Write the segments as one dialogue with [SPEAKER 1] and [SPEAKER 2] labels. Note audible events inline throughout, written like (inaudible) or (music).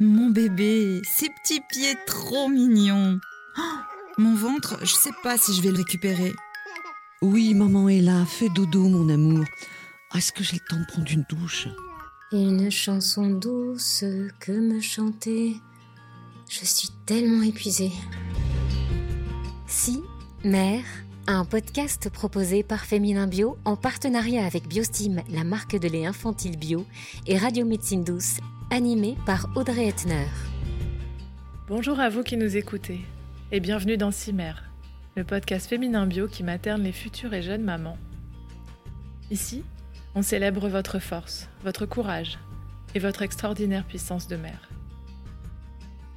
[SPEAKER 1] Mon bébé, ses petits pieds trop mignons. Oh, mon ventre, je sais pas si je vais le récupérer.
[SPEAKER 2] Oui, maman est là, fais dodo, mon amour. Est-ce que j'ai le temps de prendre une douche?
[SPEAKER 3] Une chanson douce que me chanter. Je suis tellement épuisée. Si, mère, un podcast proposé par Féminin Bio en partenariat avec Biostime, la marque de lait infantile bio, et Radio Médecine Douce, animé par Audrey Etner.
[SPEAKER 4] Bonjour à vous qui nous écoutez et bienvenue dans Cimer, le podcast féminin bio qui materne les futures et jeunes mamans. Ici, on célèbre votre force, votre courage et votre extraordinaire puissance de mère.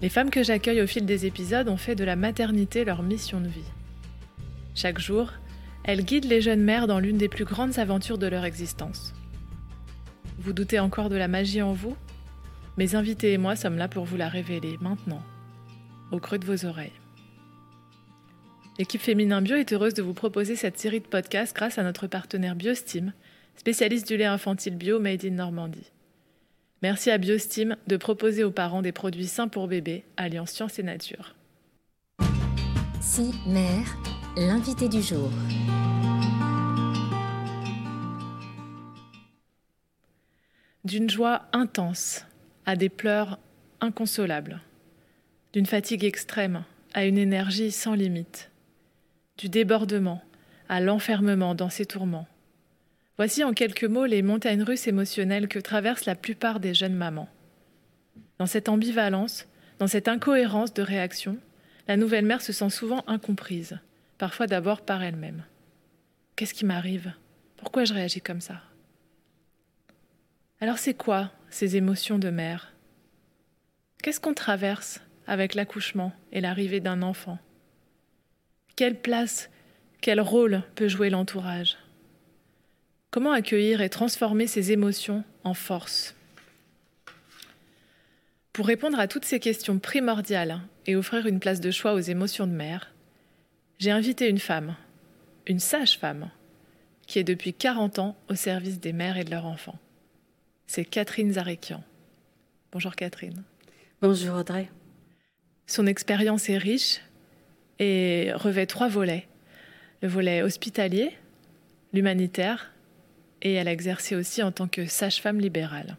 [SPEAKER 4] Les femmes que j'accueille au fil des épisodes ont fait de la maternité leur mission de vie. Chaque jour, elles guident les jeunes mères dans l'une des plus grandes aventures de leur existence. Vous doutez encore de la magie en vous? Mes invités et moi sommes là pour vous la révéler maintenant, au creux de vos oreilles. L'équipe Féminin Bio est heureuse de vous proposer cette série de podcasts grâce à notre partenaire Biostime, spécialiste du lait infantile bio made in Normandie. Merci à Biostime de proposer aux parents des produits sains pour bébés, alliant science et nature.
[SPEAKER 3] Si, mère, l'invité du jour.
[SPEAKER 4] D'une joie intense à des pleurs inconsolables, d'une fatigue extrême à une énergie sans limite du débordement à l'enfermement dans ses tourments. Voici en quelques mots les montagnes russes émotionnelles que traversent la plupart des jeunes mamans. Dans cette ambivalence, dans cette incohérence de réaction, la nouvelle mère se sent souvent incomprise, parfois d'abord par elle-même. Qu'est-ce qui m'arrive? Pourquoi je réagis comme ça? Alors c'est quoi ces émotions de mère? Qu'est-ce qu'on traverse avec l'accouchement et l'arrivée d'un enfant? Quelle place, quel rôle peut jouer l'entourage? Comment accueillir et transformer ces émotions en force? Pour répondre à toutes ces questions primordiales et offrir une place de choix aux émotions de mère, j'ai invité une femme, une sage-femme, qui est depuis 40 ans au service des mères et de leurs enfants. C'est Catherine Zarekian. Bonjour Catherine.
[SPEAKER 2] Bonjour Audrey.
[SPEAKER 4] Son expérience est riche et revêt trois volets. Le volet hospitalier, l'humanitaire, et elle a exercé aussi en tant que sage-femme libérale.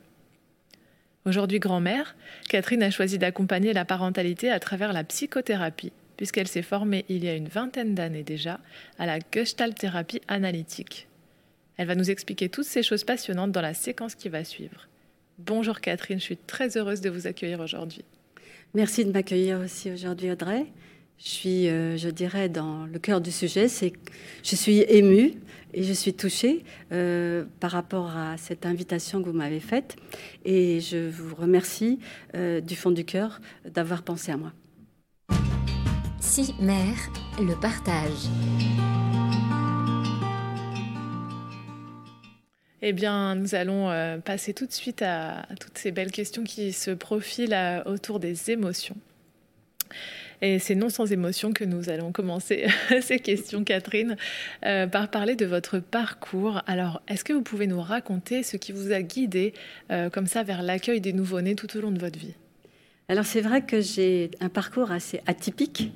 [SPEAKER 4] Aujourd'hui grand-mère, Catherine a choisi d'accompagner la parentalité à travers la psychothérapie, puisqu'elle s'est formée il y a une vingtaine d'années déjà à la gestalt-thérapie analytique. Elle va nous expliquer toutes ces choses passionnantes dans la séquence qui va suivre. Bonjour Catherine, je suis très heureuse de vous accueillir aujourd'hui.
[SPEAKER 2] Merci de m'accueillir aussi aujourd'hui Audrey je suis, euh, je dirais, dans le cœur du sujet. C'est je suis émue et je suis touchée euh, par rapport à cette invitation que vous m'avez faite. Et je vous remercie euh, du fond du cœur d'avoir pensé à moi.
[SPEAKER 3] Si, mère, le partage.
[SPEAKER 4] Eh bien, nous allons passer tout de suite à, toutes ces belles questions qui se profilent autour des émotions. Et c'est non sans émotion que nous allons commencer (laughs) ces questions, Catherine, euh, par parler de votre parcours. Alors, est-ce que vous pouvez nous raconter ce qui vous a guidé euh, comme ça vers l'accueil des nouveau-nés tout au long de votre vie?
[SPEAKER 2] Alors, c'est vrai que j'ai un parcours assez atypique.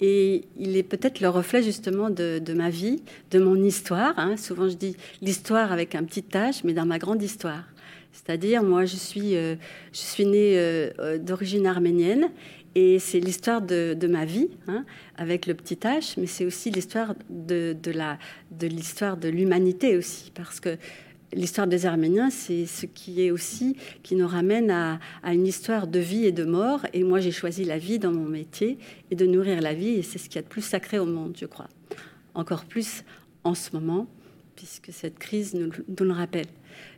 [SPEAKER 2] Et il est peut-être le reflet justement de, ma vie, de mon histoire. Hein. Souvent je dis l'histoire avec un petit H, mais dans ma grande histoire. C'est-à-dire, moi, je suis, euh, je suis née d'origine arménienne et c'est l'histoire de, ma vie, hein, avec le petit H, mais c'est aussi l'histoire de, de l'histoire de l'humanité aussi, parce que l'histoire des Arméniens, c'est ce qui est aussi qui nous ramène à, une histoire de vie et de mort. Et moi, j'ai choisi la vie dans mon métier et de nourrir la vie, et c'est ce qu'il y a de plus sacré au monde, je crois. Encore plus en ce moment, puisque cette crise nous le rappelle.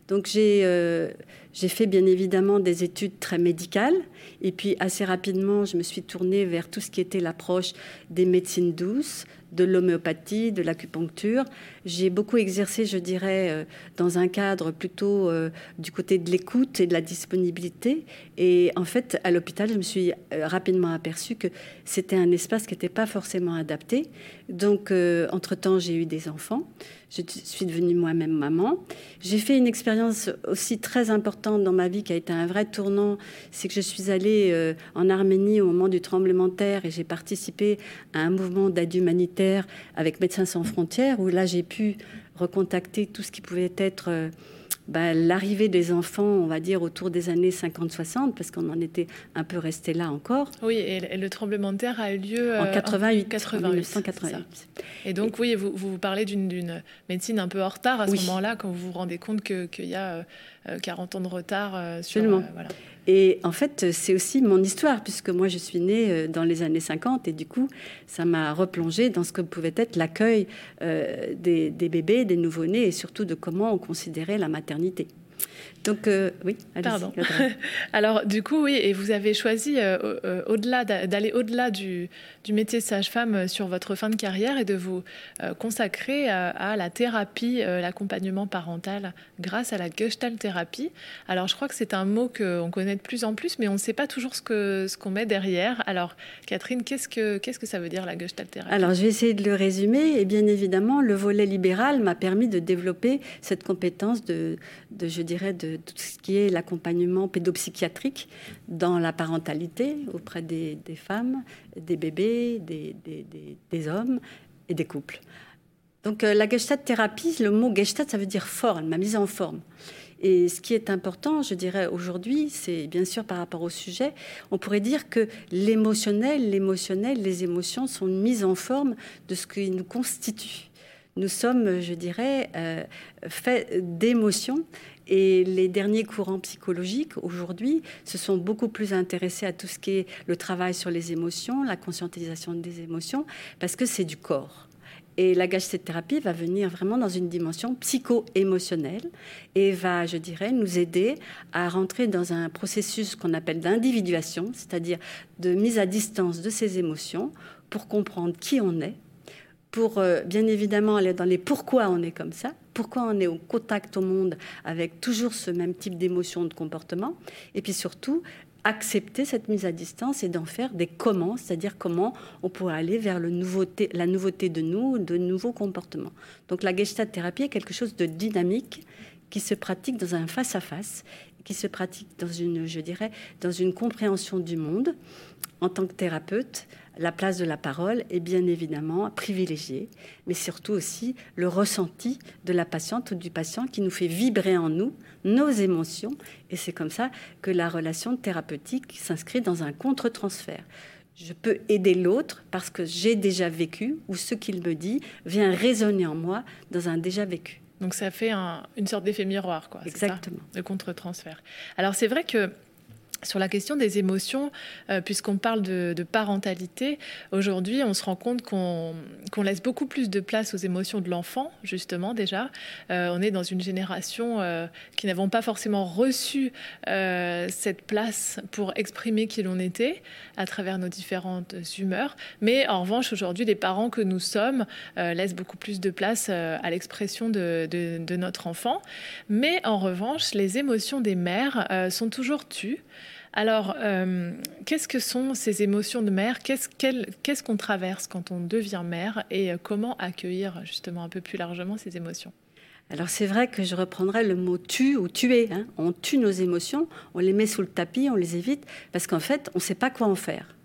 [SPEAKER 2] Donc euh, j'ai fait bien évidemment des études très médicales et puis assez rapidement je me suis tournée vers tout ce qui était l'approche des médecines douces, de l'homéopathie, de l'acupuncture. J'ai beaucoup exercé, je dirais, euh, dans un cadre plutôt euh, du côté de l'écoute et de la disponibilité. Et en fait, à l'hôpital, je me suis euh, rapidement aperçue que c'était un espace qui n'était pas forcément adapté. Donc, entre-temps, j'ai eu des enfants. Je suis devenue moi-même maman. J'ai fait une expérience aussi très importante dans ma vie qui a été un vrai tournant. C'est que je suis allée en Arménie au moment du tremblement de terre et j'ai participé à un mouvement d'aide humanitaire avec Médecins sans frontières où là j'ai pu recontacter tout ce qui pouvait être euh, bah, l'arrivée des enfants, on va dire, autour des années 50-60, parce qu'on en était un peu resté là encore.
[SPEAKER 4] Oui, et, le tremblement de terre a eu lieu
[SPEAKER 2] en 88,
[SPEAKER 4] euh, 88 1988. Et donc, oui, vous, vous parlez d'une médecine un peu en retard à ce moment-là, quand vous vous rendez compte qu'il y a 40 euh, ans de retard sur...
[SPEAKER 2] Absolument. Voilà. Et en fait, c'est aussi mon histoire, puisque moi, je suis née euh, dans les années 50, et du coup, ça m'a replongée dans ce que pouvait être l'accueil euh, des, des, bébés, des nouveau-nés, et surtout de comment on considérait la maternité. Donc, euh, oui,
[SPEAKER 4] Pardon. (laughs) Alors, du coup, oui, et vous avez choisi, euh, euh, au-delà d'aller au-delà du, du, métier sage-femme sur votre fin de carrière et de vous consacrer à, la thérapie, l'accompagnement parental grâce à la Gestalt thérapie. Alors, je crois que c'est un mot qu'on connaît de plus en plus, mais on ne sait pas toujours ce qu'on ce qu'on met derrière. Alors, Catherine, qu'est-ce que, qu'est-ce que ça veut dire la Gestalt thérapie?
[SPEAKER 2] Alors, je vais essayer de le résumer. Et bien évidemment, le volet libéral m'a permis de développer cette compétence de, de je dirais, de tout ce qui est l'accompagnement pédopsychiatrique dans la parentalité auprès des, femmes, des bébés, des, hommes et des couples. Donc euh, la Gestalt thérapie, le mot Gestalt, ça veut dire forme, ma mise en forme. Et ce qui est important, je dirais aujourd'hui, c'est bien sûr par rapport au sujet, on pourrait dire que l'émotionnel, l'émotionnel, les émotions sont une mise en forme de ce qui nous constitue. Nous sommes, je dirais, euh, faits d'émotions et les derniers courants psychologiques, aujourd'hui, se sont beaucoup plus intéressés à tout ce qui est le travail sur les émotions, la conscientisation des émotions, parce que c'est du corps. Et la thérapie va venir vraiment dans une dimension psycho-émotionnelle et va, je dirais, nous aider à rentrer dans un processus qu'on appelle d'individuation, c'est-à-dire de mise à distance de ces émotions pour comprendre qui on est, pour euh, bien évidemment aller dans les pourquoi on est comme ça, pourquoi on est au contact au monde avec toujours ce même type d'émotion, de comportement, et puis surtout accepter cette mise à distance et d'en faire des comment, c'est-à-dire comment on pourrait aller vers la nouveauté de nous, de nouveaux comportements. Donc la gestalt thérapie est quelque chose de dynamique qui se pratique dans un face-à-face, qui se pratique dans une, je dirais, dans une compréhension du monde en tant que thérapeute, la place de la parole est bien évidemment privilégiée, mais surtout aussi le ressenti de la patiente ou du patient qui nous fait vibrer en nous nos émotions. Et c'est comme ça que la relation thérapeutique s'inscrit dans un contre-transfert. Je peux aider l'autre parce que j'ai déjà vécu ou ce qu'il me dit vient résonner en moi dans un déjà vécu.
[SPEAKER 4] Donc ça fait une sorte d'effet miroir, quoi.
[SPEAKER 2] Exactement.
[SPEAKER 4] le contre-transfert. Alors c'est vrai que sur la question des émotions, euh, puisqu'on parle de, parentalité, aujourd'hui, on se rend compte qu'on laisse beaucoup plus de place aux émotions de l'enfant, justement, déjà. Euh, on est dans une génération euh, qui n'avons pas forcément reçu cette place pour exprimer qui l'on était à travers nos différentes humeurs. Mais en revanche, aujourd'hui, les parents que nous sommes laissent beaucoup plus de place à l'expression de, de, notre enfant. Mais en revanche, les émotions des mères sont toujours tues. Alors, euh, qu'est-ce que sont ces émotions de mère Qu'est-ce qu'on traverse quand on devient mère Et euh, comment accueillir justement un peu plus largement ces émotions?
[SPEAKER 2] Alors c'est vrai que je reprendrai le mot tu ou tuer. Hein. On tue nos émotions, on les met sous le tapis, on les évite, parce qu'en fait, on ne sait pas quoi en faire.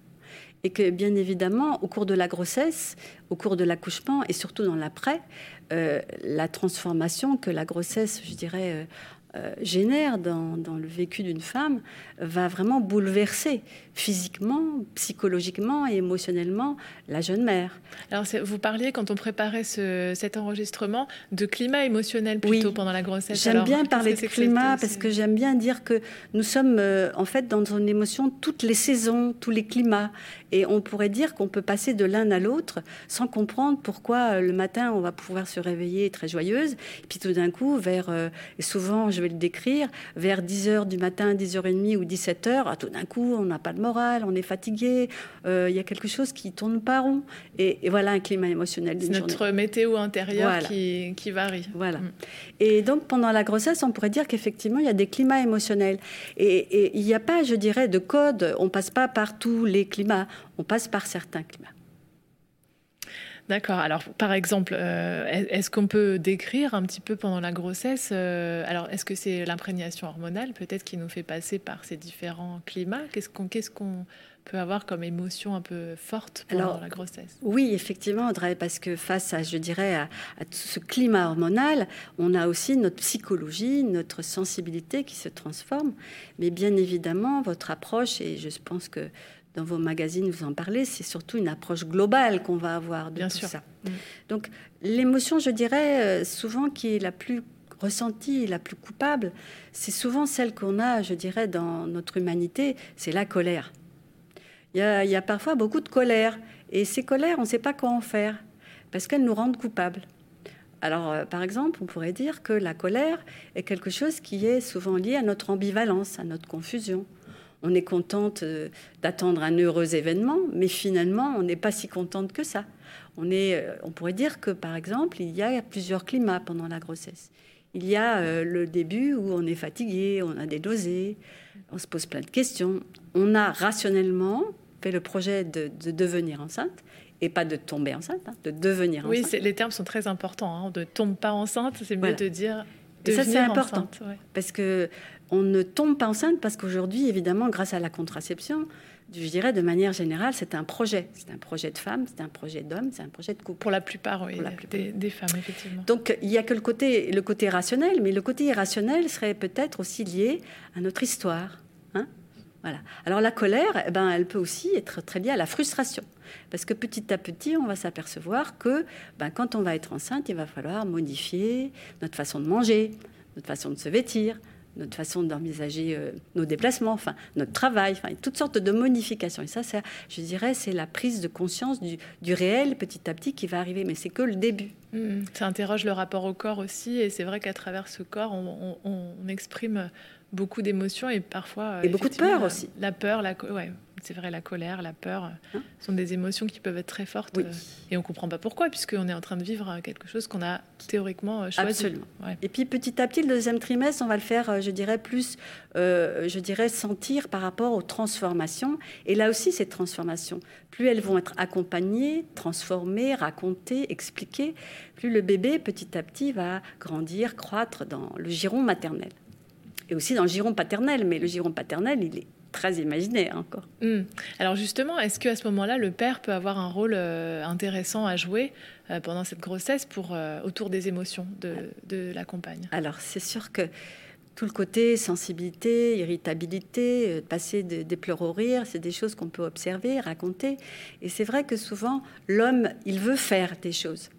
[SPEAKER 2] Et que bien évidemment, au cours de la grossesse, au cours de l'accouchement et surtout dans l'après, euh, la transformation que la grossesse, je dirais, euh, génère dans, le vécu d'une femme va vraiment bouleverser physiquement, psychologiquement et émotionnellement la jeune mère.
[SPEAKER 4] Alors vous parliez quand on préparait cet enregistrement de climat émotionnel plutôt pendant la grossesse.
[SPEAKER 2] J'aime bien parler de climat parce que j'aime bien dire que nous sommes euh, en fait dans une émotion toutes les saisons, tous les climats et on pourrait dire qu'on peut passer de l'un à l'autre sans comprendre pourquoi euh, le matin on va pouvoir se réveiller très joyeuse, et puis tout d'un coup vers souvent je vais le décrire, vers 10h du matin, 10h30 ou 17h, ah, tout d'un coup, on n'a pas on est fatigué, euh, il y a quelque chose qui tourne pas rond. Et, voilà un climat émotionnel
[SPEAKER 4] C'est notre météo intérieur qui, qui, varie.
[SPEAKER 2] Voilà. Mm. Et donc, pendant la grossesse, on pourrait dire qu'effectivement, il y a des climats émotionnels. Et, il n'y a pas, je dirais, de code. On passe pas par tous les climats, on passe par certains climats.
[SPEAKER 4] D'accord. Alors, par exemple, euh, est-ce qu'on peut décrire un petit peu pendant la grossesse euh, Alors, est-ce que c'est l'imprégnation hormonale peut-être qui nous fait passer par ces différents climats? Qu'est-ce qu'on peut avoir comme émotion un peu forte pendant la grossesse?
[SPEAKER 2] Oui, effectivement, Audrey, parce que face à, je dirais, à, ce climat hormonal, on a aussi notre psychologie, notre sensibilité qui se transforme. Mais bien évidemment, votre approche, et je pense que dans vos magazines, vous en parlez, c'est surtout une approche globale qu'on va avoir de
[SPEAKER 4] Bien
[SPEAKER 2] tout
[SPEAKER 4] sûr.
[SPEAKER 2] ça. Mm. Donc l'émotion, je dirais, euh, souvent qui est la plus ressentie, la plus coupable, c'est souvent celle qu'on a, je dirais, dans notre humanité, c'est la colère. Il y, a, il y a parfois beaucoup de colère, et ces colères, on ne sait pas quoi en faire, parce qu'elles nous rendent coupables. Alors, euh, par exemple, on pourrait dire que la colère est quelque chose qui est souvent lié à notre ambivalence, à notre confusion on est contente euh, d'attendre un heureux événement, mais finalement, on n'est pas si contente que ça. On, est, euh, on pourrait dire que, par exemple, il y a plusieurs climats pendant la grossesse. Il y a euh, le début où on est fatigué, on a des dosés, on se pose plein de questions. On a rationnellement fait le projet de, devenir enceinte et pas de tomber enceinte, hein, de devenir
[SPEAKER 4] enceinte.
[SPEAKER 2] Oui,
[SPEAKER 4] les termes sont très importants. Hein, de tombe pas enceinte, c'est mieux de dire.
[SPEAKER 2] Et ça, c'est important. Parce que on ne tombe pas enceinte parce qu'aujourd'hui, évidemment, grâce à la contraception, je dirais de manière générale, c'est un projet. C'est un projet de femme, c'est un projet d'homme, c'est un projet de couple.
[SPEAKER 4] Pour la plupart, oui, la Des, femmes, effectivement.
[SPEAKER 2] Donc, il n'y a que le côté, le côté rationnel, mais le côté irrationnel serait peut-être aussi lié à notre histoire. Hein voilà. Alors, la colère, eh ben, elle peut aussi être très liée à la frustration. Parce que petit à petit, on va s'apercevoir que ben, quand on va être enceinte, il va falloir modifier notre façon de manger, notre façon de se vêtir, notre façon d'envisager euh, nos déplacements, enfin notre travail, enfin toutes sortes de modifications. Et ça, je dirais, c'est la prise de conscience du, réel petit à petit qui va arriver, mais c'est que le début.
[SPEAKER 4] Mmh. ça interroge le rapport au corps aussi, et c'est vrai qu'à travers ce corps, on, exprime beaucoup d'émotions et parfois
[SPEAKER 2] et beaucoup de peur aussi.
[SPEAKER 4] La peur, la ouais, c'est vrai, la colère, la peur hein sont des émotions qui peuvent être très fortes euh, et on comprend pas pourquoi, puisqu'on est en train de vivre euh, quelque chose qu'on a théoriquement euh, choisi.
[SPEAKER 2] Absolument. Et puis petit à petit, le deuxième trimestre, on va le faire, je dirais, plus, je dirais, sentir par rapport aux transformations. Et là aussi, ces transformations, plus elles vont être accompagnées, transformées, racontées, expliquées, plus le bébé, petit à petit, va grandir, croître dans le giron maternel. Et aussi dans le giron paternel, mais le giron paternel, il est très imaginaire encore.
[SPEAKER 4] Hmm. Alors justement, est-ce qu'à ce, moment-là, le père peut avoir un rôle euh, intéressant à jouer euh, pendant cette grossesse pour, euh, autour des émotions de, de la compagne?
[SPEAKER 2] Alors c'est sûr que tout le côté sensibilité, irritabilité, passer des pleurs au rire, c'est des choses qu'on peut observer, raconter. Et c'est vrai que souvent, l'homme, il veut faire des choses.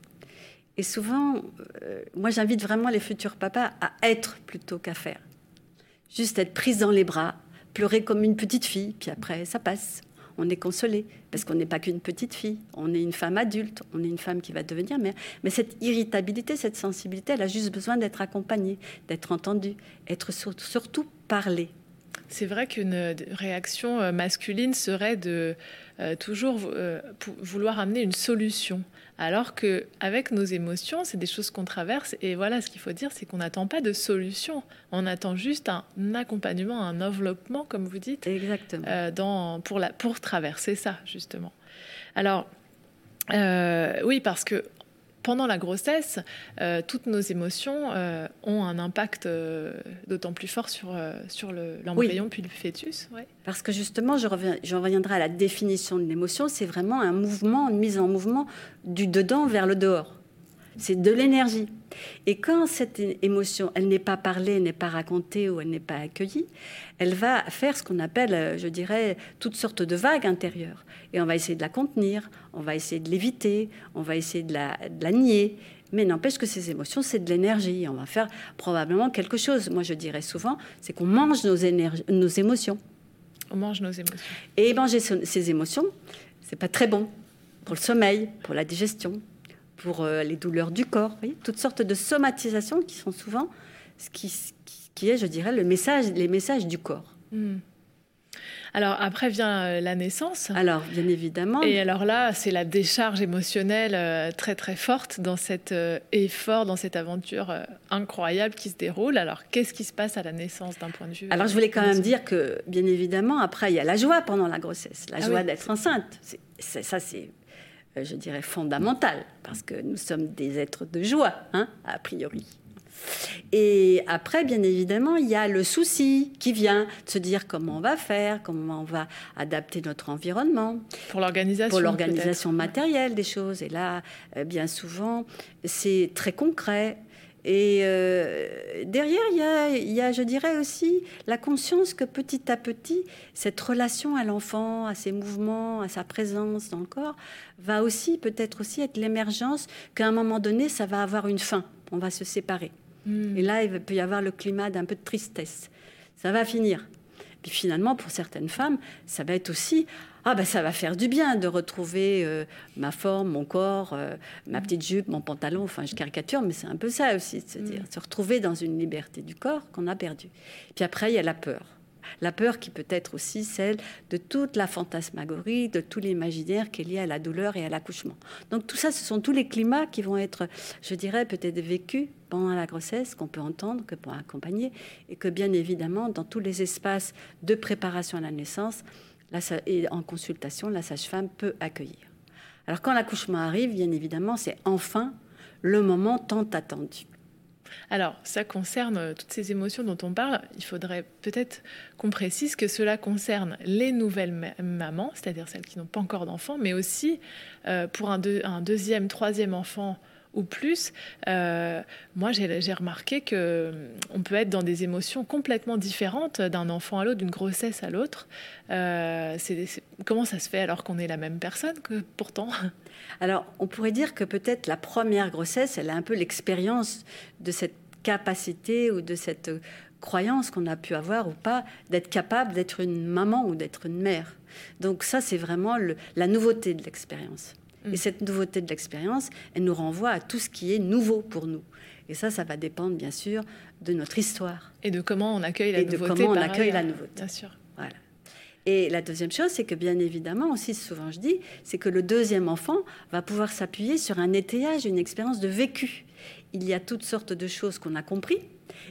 [SPEAKER 2] Et souvent, moi j'invite vraiment les futurs papas à être plutôt qu'à faire. Juste être prise dans les bras, pleurer comme une petite fille, puis après, ça passe. On est consolé, parce qu'on n'est pas qu'une petite fille, on est une femme adulte, on est une femme qui va devenir mère. Mais cette irritabilité, cette sensibilité, elle a juste besoin d'être accompagnée, d'être entendue, être surtout parlée.
[SPEAKER 4] C'est vrai qu'une réaction euh, masculine serait de euh, toujours euh, vouloir amener une solution. Alors que avec nos émotions, c'est des choses qu'on traverse. Et voilà, ce qu'il faut dire, c'est qu'on n'attend pas de solution. On attend juste un accompagnement, un enveloppement, comme vous dites,
[SPEAKER 2] Exactement.
[SPEAKER 4] dans, pour, la, pour traverser ça, justement. Alors, oui, parce que pendant la grossesse, euh, toutes nos émotions euh, ont un impact euh, d'autant plus fort sur, sur l'embryon puis le fœtus.
[SPEAKER 2] Parce que justement, je, reviens, je reviendrai à la définition de l'émotion, c'est vraiment un mouvement, une mise en mouvement du dedans vers le dehors. C'est de l'énergie. Et quand cette émotion, elle n'est pas parlée, n'est pas racontée ou elle n'est pas accueillie, elle va faire ce qu'on appelle, je dirais, toutes sortes de vagues intérieures. Et on va essayer de la contenir, on va essayer de l'éviter, on va essayer de la, nier. Mais n'empêche que ces émotions, c'est de l'énergie. On va faire probablement quelque chose. Moi, je dirais souvent, c'est qu'on mange nos, nos émotions.
[SPEAKER 4] On mange nos émotions.
[SPEAKER 2] Et manger ces émotions, c'est pas très bon pour le sommeil, pour la digestion, pour euh, les douleurs du corps, toutes sortes de somatisations qui sont souvent ce qui, qui est, je dirais, le message, les messages du corps.
[SPEAKER 4] Hmm. Alors après vient euh, la naissance.
[SPEAKER 2] Alors bien évidemment.
[SPEAKER 4] Et alors là, c'est la décharge émotionnelle euh, très très forte dans cet effort, dans cette aventure incroyable qui se déroule. Alors qu'est-ce qui se passe à la naissance d'un point de vue
[SPEAKER 2] Alors je voulais quand même dire que bien évidemment, après il y a la joie pendant la grossesse, la ah joie d'être enceinte. ça c'est je dirais fondamental parce que nous sommes des êtres de joie, hein, a priori. Et après, bien évidemment, il y a le souci qui vient de se dire comment on va faire, comment on va adapter notre environnement.
[SPEAKER 4] Pour l'organisation.
[SPEAKER 2] Pour l'organisation matérielle des choses. Et là, euh, bien souvent, c'est très concret. Et euh, derrière, il y, a, il y, a, je dirais aussi, la conscience que petit à petit, cette relation à l'enfant, à ses mouvements, à sa présence dans le corps, va aussi peut-être aussi être l'émergence qu'à un moment donné, ça va avoir une fin. On va se séparer. Hmm. Et là, il peut y avoir le climat d'un peu de tristesse. Ça va finir. Puis finalement, pour certaines femmes, ça va être aussi ah ben ça va faire du bien de retrouver euh, ma forme, mon corps, euh, ma petite jupe, mon pantalon. Enfin, je caricature, mais c'est un peu ça aussi, se, dire, hmm. se retrouver dans une liberté du corps qu'on a perdue. Puis après, il y a la peur. La peur qui peut être aussi celle de toute la fantasmagorie, de tout l'imaginaire qui est lié à la douleur et à l'accouchement. Donc tout ça, ce sont tous les climats qui vont être, je dirais, peut-être vécus pendant la grossesse, qu'on peut entendre, que pour accompagner, et que bien évidemment, dans tous les espaces de préparation à la naissance et en consultation, la sage-femme peut accueillir. Alors quand l'accouchement arrive, bien évidemment, c'est enfin le moment tant attendu.
[SPEAKER 4] Alors, ça concerne euh, toutes ces émotions dont on parle. Il faudrait peut-être qu'on précise que cela concerne les nouvelles mamans, c'est-à-dire celles qui n'ont pas encore d'enfants, mais aussi euh, pour un, deuxième, troisième enfant ou plus, euh, moi j'ai remarqué que on peut être dans des émotions complètement différentes d'un enfant à l'autre, d'une grossesse à l'autre. comment ça se fait alors qu'on est la même personne que pourtant?
[SPEAKER 2] Alors, on pourrait dire que peut-être la première grossesse, elle a un peu l'expérience de cette capacité ou de cette croyance qu'on a pu avoir ou pas d'être capable d'être une maman ou d'être une mère. Donc ça, c'est vraiment la nouveauté de l'expérience. Et cette nouveauté de l'expérience, elle nous renvoie à tout ce qui est nouveau pour nous. Et ça, ça va dépendre bien sûr de notre histoire.
[SPEAKER 4] Et de comment on accueille la
[SPEAKER 2] et
[SPEAKER 4] nouveauté.
[SPEAKER 2] de comment on accueille la nouveauté.
[SPEAKER 4] Bien sûr.
[SPEAKER 2] Voilà. Et la deuxième chose, c'est que bien évidemment, aussi souvent je dis, c'est que le deuxième enfant va pouvoir s'appuyer sur un étayage, une expérience de vécu. Il y a toutes sortes de choses qu'on a compris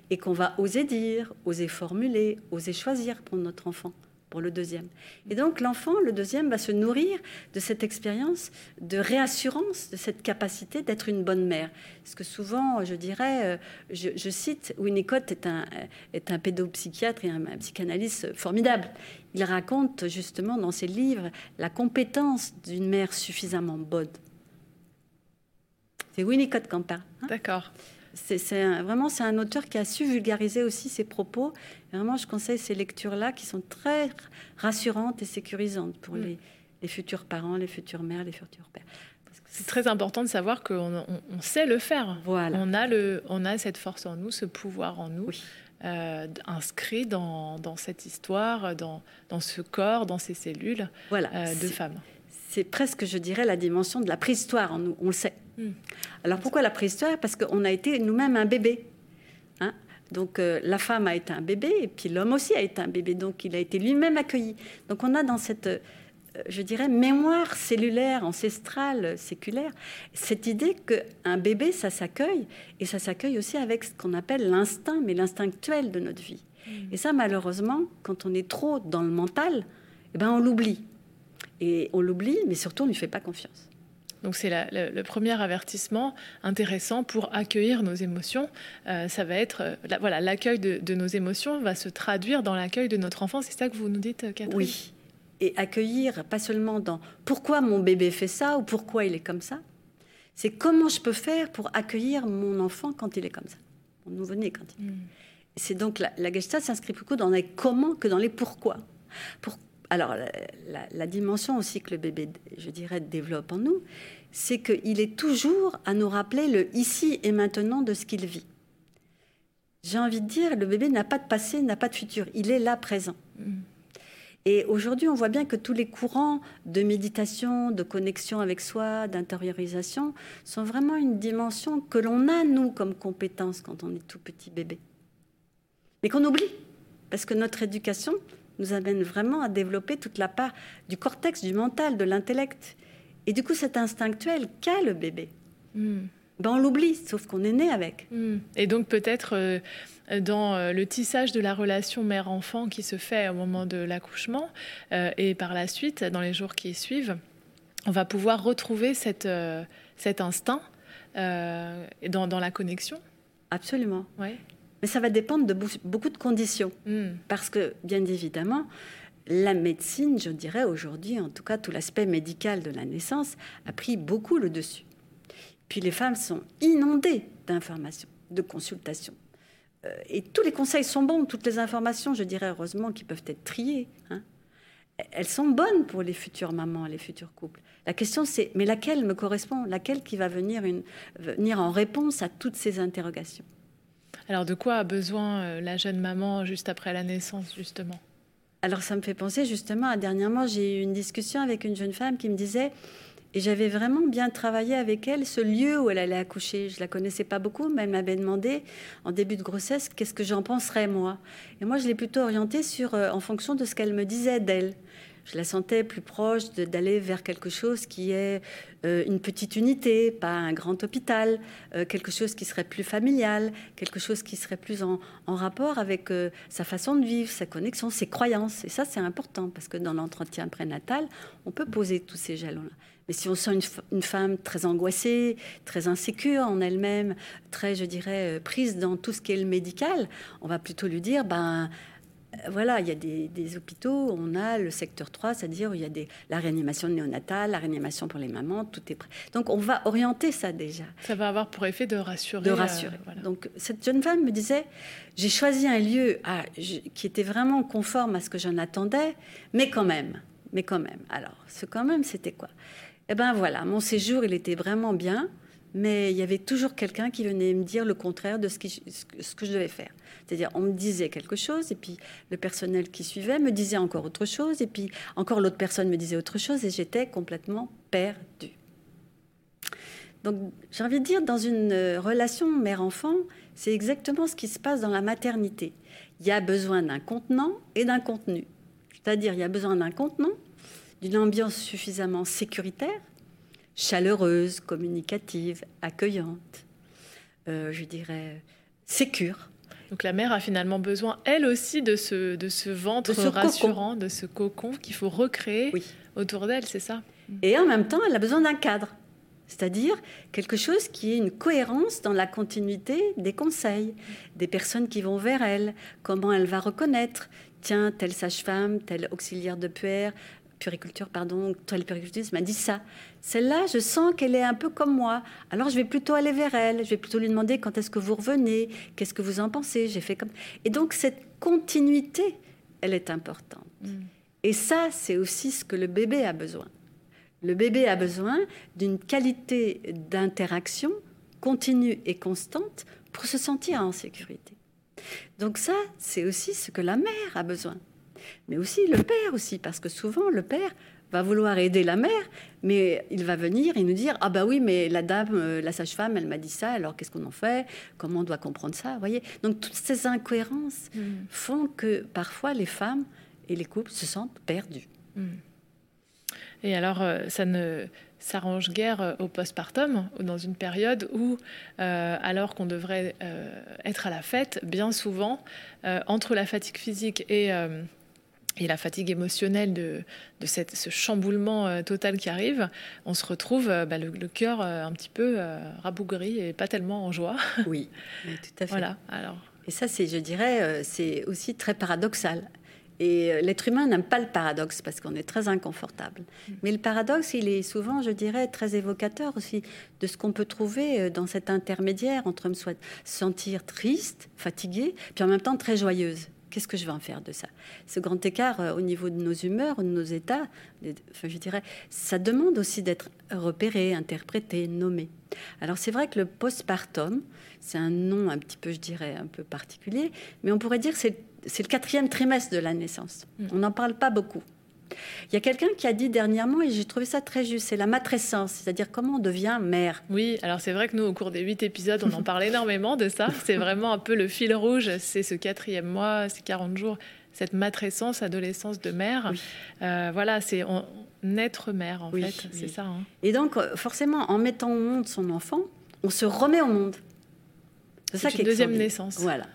[SPEAKER 2] et qu'on va oser dire, oser formuler, oser choisir pour notre enfant pour le deuxième. Et donc l'enfant, le deuxième, va se nourrir de cette expérience de réassurance, de cette capacité d'être une bonne mère. Parce que souvent, je dirais, euh, je, cite, Winnicott est un, est un pédopsychiatre et un, psychanalyste formidable. Il raconte justement dans ses livres la compétence d'une mère suffisamment bonne. C'est Winnicott qui en parle.
[SPEAKER 4] Hein. D'accord
[SPEAKER 2] c'est vraiment c'est un auteur qui a su vulgariser aussi ses propos. vraiment, je conseille ces lectures-là qui sont très rassurantes et sécurisantes pour mm. les, futurs parents, les futures mères, les futurs pères.
[SPEAKER 4] C'est très important de savoir qu'on on, sait le faire.
[SPEAKER 2] Voilà.
[SPEAKER 4] On a, le, on a cette force en nous, ce pouvoir en nous, euh, inscrit dans, dans, cette histoire, dans, dans, ce corps, dans ces cellules
[SPEAKER 2] voilà.
[SPEAKER 4] Euh, de femmes.
[SPEAKER 2] C'est presque, je dirais, la dimension de la préhistoire en nous. On le sait. Hmm. Alors pourquoi la préhistoire? Parce qu'on a été nous-mêmes un bébé. Hein donc euh, la femme a été un bébé et puis l'homme aussi a été un bébé. Donc il a été lui-même accueilli. Donc on a dans cette, euh, je dirais, mémoire cellulaire, ancestrale, séculaire, cette idée qu'un bébé, ça s'accueille et ça s'accueille aussi avec ce qu'on appelle l'instinct, mais l'instinctuel de notre vie. Hmm. Et ça, malheureusement, quand on est trop dans le mental, eh ben, on l'oublie. Et on l'oublie, mais surtout, on ne lui fait pas confiance.
[SPEAKER 4] Donc c'est le, premier avertissement intéressant pour accueillir nos émotions. Euh, ça va être, euh, voilà, l'accueil de, nos émotions va se traduire dans l'accueil de notre enfant. C'est ça que vous nous dites, Catherine?
[SPEAKER 2] Oui. Et accueillir, pas seulement dans pourquoi mon bébé fait ça? ou pourquoi il est comme ça, c'est comment je peux faire pour accueillir mon enfant quand il est comme ça, mon nouveau-né quand il. Mm. C'est donc la, la Gestalt s'inscrit beaucoup dans les comment que dans les pourquoi. Pour, alors, la, dimension aussi que le bébé, je dirais, développe en nous, c'est qu'il est toujours à nous rappeler le ici et maintenant de ce qu'il vit. J'ai envie de dire, le bébé n'a pas de passé, n'a pas de futur. Il est là présent. Mm. Et aujourd'hui, on voit bien que tous les courants de méditation, de connexion avec soi, d'intériorisation, sont vraiment une dimension que l'on a, nous, comme compétence quand on est tout petit bébé. mais qu'on oublie, parce que notre éducation nous amène vraiment à développer toute la part du cortex, du mental, de l'intellect. Et du coup, cet instinctuel qu'a le bébé, hmm. ben on l'oublie, sauf qu'on est né avec.
[SPEAKER 4] Hmm. Et donc peut-être euh, dans euh, le tissage de la relation mère-enfant qui se fait au moment de l'accouchement euh, et par la suite, dans les jours qui suivent, on va pouvoir retrouver cette, cet instinct dans, dans, la connexion.
[SPEAKER 2] Absolument.
[SPEAKER 4] Ouais.
[SPEAKER 2] Mais ça va dépendre de beaucoup de conditions. Hmm. Parce que, bien évidemment, la médecine, je dirais aujourd'hui, en tout cas tout l'aspect médical de la naissance, a pris beaucoup le dessus. Puis les femmes sont inondées d'informations, de consultations. Euh, et tous les conseils sont bons, toutes les informations, je dirais heureusement, qui peuvent être triées. Hein. Elles sont bonnes pour les futures mamans, les futurs couples. La question c'est, mais laquelle me correspond? Laquelle qui va venir, une, venir en réponse à toutes ces interrogations?
[SPEAKER 4] Alors de quoi a besoin euh, la jeune maman juste après la naissance, justement?
[SPEAKER 2] Alors ça me fait penser justement, dernièrement j'ai eu une discussion avec une jeune femme qui me disait, et j'avais vraiment bien travaillé avec elle ce lieu où elle allait accoucher. Je la connaissais pas beaucoup, mais elle m'avait demandé en début de grossesse qu'est-ce que j'en penserais moi? Et moi je l'ai plutôt orientée sur, euh, en fonction de ce qu'elle me disait d'elle je la sentais plus proche d'aller vers quelque chose qui est euh, une petite unité, pas un grand hôpital, euh, quelque chose qui serait plus familial, quelque chose qui serait plus en, rapport avec euh, sa façon de vivre, sa connexion, ses croyances. Et ça, c'est important parce que dans l'entretien prénatal, on peut poser tous ces jalons-là. Mais si on sent une, une, femme très angoissée, très insécure en elle-même, très, je dirais, prise dans tout ce qui est le médical, on va plutôt lui dire, ben, voilà, il y a des, hôpitaux, on a le secteur 3, c'est-à-dire il y a des, la réanimation néonatale, la réanimation pour les mamans, tout est prêt. Donc on va orienter ça déjà.
[SPEAKER 4] Ça va avoir pour effet de rassurer.
[SPEAKER 2] De rassurer. Euh, Donc cette jeune femme me disait, j'ai choisi un lieu qui était vraiment conforme à ce que j'en attendais, mais quand même, mais quand même. Alors, ce quand même, c'était quoi? Eh ben voilà, mon séjour, il était vraiment bien mais il y avait toujours quelqu'un qui venait me dire le contraire de ce, ce que je devais faire. C'est-à-dire, on me disait quelque chose, et puis le personnel qui suivait me disait encore autre chose, et puis encore l'autre personne me disait autre chose, et j'étais complètement perdue. Donc, j'ai envie de dire, dans une relation mère-enfant, c'est exactement ce qui se passe dans la maternité. Il y a besoin d'un contenant et d'un contenu. C'est-à-dire, il y a besoin d'un contenant, d'une ambiance suffisamment sécuritaire, chaleureuse, communicative, accueillante, euh, je dirais sécure.
[SPEAKER 4] Donc la mère a finalement besoin, elle aussi, de ce, de ce ventre rassurant, de ce cocon qu'il faut recréer autour d'elle, c'est ça?
[SPEAKER 2] Et en même temps, elle a besoin d'un cadre, c'est-à-dire quelque chose qui ait une cohérence dans la continuité des conseils, des personnes qui vont vers elle, comment elle va reconnaître, tiens, telle sage-femme, tel auxiliaire de puère, puriculture, pardon, telle puricultrice m'a dit ça. Celle-là, je sens qu'elle est un peu comme moi. Alors je vais plutôt aller vers elle. Je vais plutôt lui demander quand est-ce que vous revenez, qu'est-ce que vous en pensez. J'ai fait comme. Et donc cette continuité, elle est importante. Mm. Et ça, c'est aussi ce que le bébé a besoin. Le bébé a besoin d'une qualité d'interaction continue et constante pour se sentir en sécurité. Donc ça, c'est aussi ce que la mère a besoin. Mais aussi le père aussi, parce que souvent le père va vouloir aider la mère, mais il va venir et nous dire ah bah oui mais la dame, euh, la sage-femme, elle m'a dit ça, alors qu'est-ce qu'on en fait? Comment on doit comprendre ça? Voyez? Donc toutes ces incohérences mm. font que parfois les femmes et les couples se sentent perdus. Mm.
[SPEAKER 4] Et alors euh, ça ne s'arrange guère euh, au postpartum, dans une période où, alors qu'on devrait être à la fête, bien souvent, entre la fatigue physique et et la fatigue émotionnelle de, de cette, ce chamboulement euh, total qui arrive, on se retrouve euh, bah, le, cœur euh, un petit peu rabougri et pas tellement en joie.
[SPEAKER 2] Oui, tout à fait.
[SPEAKER 4] Voilà, alors.
[SPEAKER 2] Et ça, c'est, je dirais, c'est aussi très paradoxal. Et l'être humain n'aime pas le paradoxe parce qu'on est très inconfortable. Mm. Mais le paradoxe, il est souvent, je dirais, très évocateur aussi de ce qu'on peut trouver dans cet intermédiaire entre me sentir triste, fatiguée, puis en même temps très joyeuse. Qu'est-ce que je vais en faire de ça? Ce grand écart euh, au niveau de nos humeurs, de nos états, enfin, je dirais, ça demande aussi d'être repéré, interprété, nommé. Alors c'est vrai que le postpartum, c'est un nom un petit peu, je dirais, un peu particulier, mais on pourrait dire que c'est le quatrième trimestre de la naissance. Mm. On n'en parle pas beaucoup. Il y a quelqu'un qui a dit dernièrement, et j'ai trouvé ça très juste, c'est la matrescence, c'est-à-dire comment on devient mère.
[SPEAKER 4] Oui, alors c'est vrai que nous, au cours des huit épisodes, on en parle énormément de ça. C'est vraiment un peu le fil rouge, c'est ce quatrième mois, ces 40 jours, cette matrescence, adolescence de mère. Euh, voilà, c'est naître mère, en fait, c'est ça. Hein.
[SPEAKER 2] Et donc, euh, forcément, en mettant au monde son enfant, on se remet au monde.
[SPEAKER 4] C'est ça qui est deuxième naissance.
[SPEAKER 2] Voilà.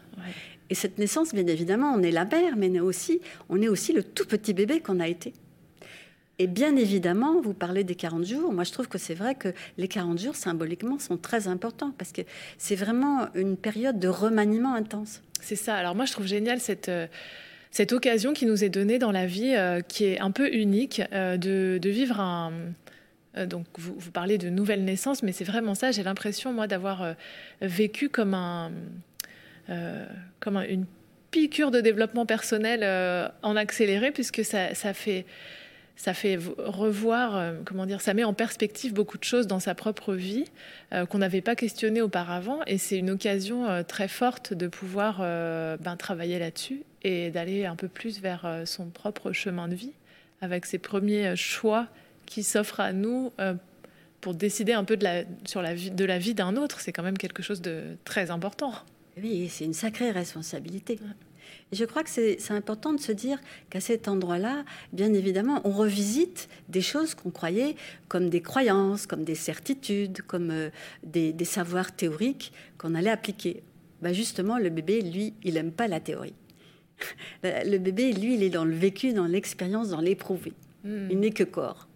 [SPEAKER 2] Et cette naissance, bien évidemment, on est la mère, mais aussi, on est aussi le tout petit bébé qu'on a été. Et bien évidemment, vous parlez des 40 jours. Moi, je trouve que c'est vrai que les 40 jours, symboliquement, sont très importants parce que c'est vraiment une période de remaniement intense.
[SPEAKER 4] C'est ça. Alors moi, je trouve génial cette... Euh, cette occasion qui nous est donnée dans la vie, euh, qui est un peu unique, euh, de, de, vivre un, donc vous, vous, parlez de nouvelle naissance, mais c'est vraiment ça. J'ai l'impression, moi, d'avoir vécu comme un, comme une piqûre de développement personnel euh, en accéléré, puisque ça, ça, fait ça fait revoir, euh, comment dire, ça met en perspective beaucoup de choses dans sa propre vie qu'on n'avait pas questionné auparavant. Et c'est une occasion très forte de pouvoir ben, travailler là-dessus et d'aller un peu plus vers son propre chemin de vie, avec ses premiers choix qui s'offrent à nous pour décider un peu de la, sur la vie, de la vie d'un autre. C'est quand même quelque chose de très important.
[SPEAKER 2] Oui, c'est une sacrée responsabilité. Et je crois que c'est important de se dire qu'à cet endroit-là, bien évidemment, on revisite des choses qu'on croyait comme des croyances, comme des certitudes, comme euh, des, savoirs théoriques qu'on allait appliquer. Ben justement, le bébé, lui, il n'aime pas la théorie. (laughs) Le bébé, lui, il est dans le vécu, dans l'expérience, dans l'éprouvé. Hmm. Il n'est que corps.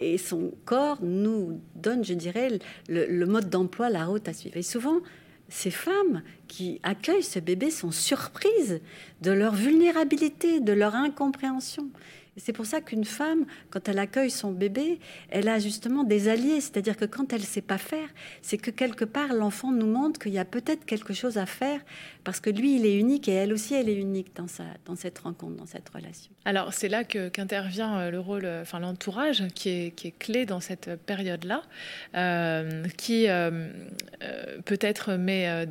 [SPEAKER 2] Et son corps nous donne, je dirais, le, le mode d'emploi, la route à suivre. Et souvent, ces femmes qui accueillent ce bébé sont surprises de leur vulnérabilité, de leur incompréhension c'est pour ça qu'une femme, quand elle accueille son bébé, elle a justement des alliés. C'est-à-dire que quand elle ne sait pas faire, c'est que quelque part, l'enfant nous montre qu'il y a peut-être quelque chose à faire parce que lui, il est unique et elle aussi, elle est unique dans, cette rencontre, dans cette relation.
[SPEAKER 4] Alors, c'est là qu'intervient euh, le rôle, euh, enfin l'entourage qui est, clé dans cette période-là, euh, qui peut-être met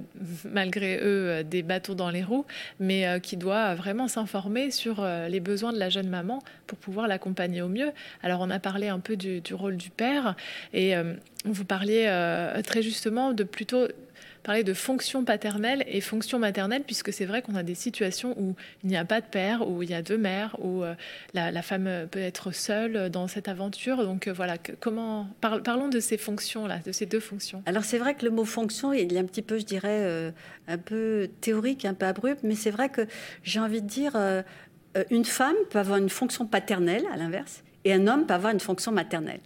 [SPEAKER 4] malgré eux des bateaux dans les roues, mais qui doit vraiment s'informer sur les besoins de la jeune maman pour pouvoir l'accompagner au mieux. Alors on a parlé un peu du, rôle du père et vous parliez très justement de plutôt parler de fonction paternelle et fonction maternelle, puisque c'est vrai qu'on a des situations où il n'y a pas de père, où il y a deux mères, où euh, la, femme peut être seule dans cette aventure. Donc voilà, comment parlons de ces fonctions-là, de ces deux fonctions.
[SPEAKER 2] Alors c'est vrai que le mot fonction, il est un petit peu, je dirais, un peu théorique, un peu abrupt, mais c'est vrai que j'ai envie de dire euh, une femme peut avoir une fonction paternelle, à l'inverse, et un homme peut avoir une fonction maternelle.